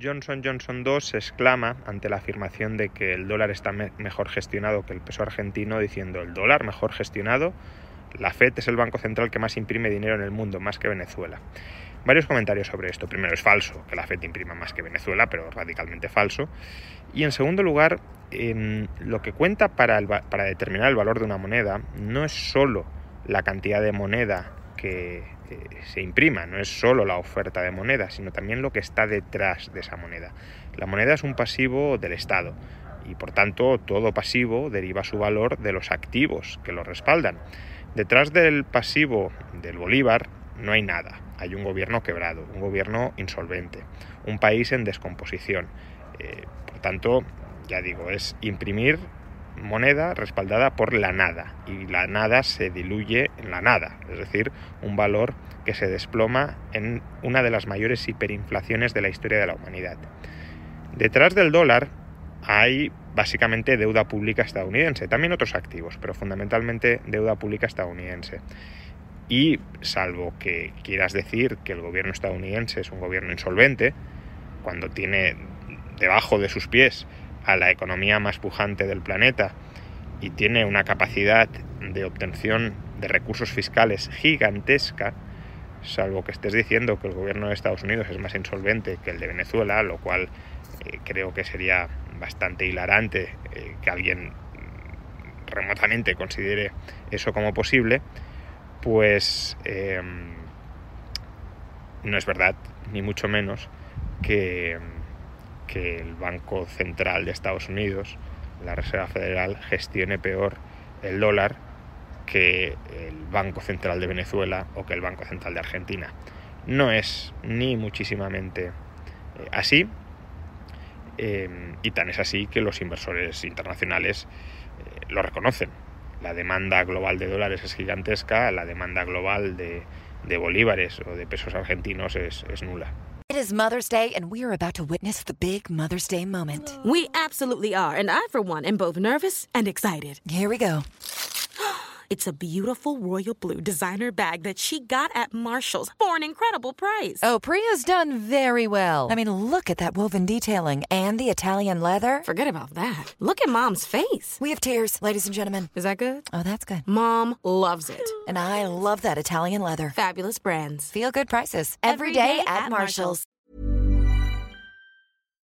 Johnson Johnson 2 se exclama ante la afirmación de que el dólar está me mejor gestionado que el peso argentino, diciendo el dólar mejor gestionado, la Fed es el banco central que más imprime dinero en el mundo, más que Venezuela. Varios comentarios sobre esto. Primero, es falso que la Fed imprima más que Venezuela, pero radicalmente falso. Y en segundo lugar, lo que cuenta para, para determinar el valor de una moneda no es solo la cantidad de moneda que se imprima, no es solo la oferta de moneda, sino también lo que está detrás de esa moneda. La moneda es un pasivo del Estado y por tanto todo pasivo deriva su valor de los activos que lo respaldan. Detrás del pasivo del Bolívar no hay nada, hay un gobierno quebrado, un gobierno insolvente, un país en descomposición. Eh, por tanto, ya digo, es imprimir moneda respaldada por la nada y la nada se diluye en la nada, es decir, un valor que se desploma en una de las mayores hiperinflaciones de la historia de la humanidad. Detrás del dólar hay básicamente deuda pública estadounidense, también otros activos, pero fundamentalmente deuda pública estadounidense. Y salvo que quieras decir que el gobierno estadounidense es un gobierno insolvente, cuando tiene debajo de sus pies a la economía más pujante del planeta y tiene una capacidad de obtención de recursos fiscales gigantesca, salvo que estés diciendo que el gobierno de Estados Unidos es más insolvente que el de Venezuela, lo cual eh, creo que sería bastante hilarante eh, que alguien remotamente considere eso como posible, pues em, no es verdad, ni mucho menos, que que el Banco Central de Estados Unidos, la Reserva Federal, gestione peor el dólar que el Banco Central de Venezuela o que el Banco Central de Argentina. No es ni muchísimamente eh, así, eh, y tan es así que los inversores internacionales eh, lo reconocen. La demanda global de dólares es gigantesca, la demanda global de, bolívares o de pesos argentinos es nula. It is Mother's Day, and we are about to witness the big Mother's Day moment. We absolutely are, and I, for one, am both nervous and excited. Here we go. It's a beautiful royal blue designer bag that she got at Marshalls for an incredible price. Oh, Priya's done very well. I mean, look at that woven detailing and the Italian leather. Forget about that. Look at Mom's face. We have tears, ladies and gentlemen. Is that good? Oh, that's good. Mom loves it. And I love that Italian leather. Fabulous brands. Feel good prices Every every day, day at, at Marshalls.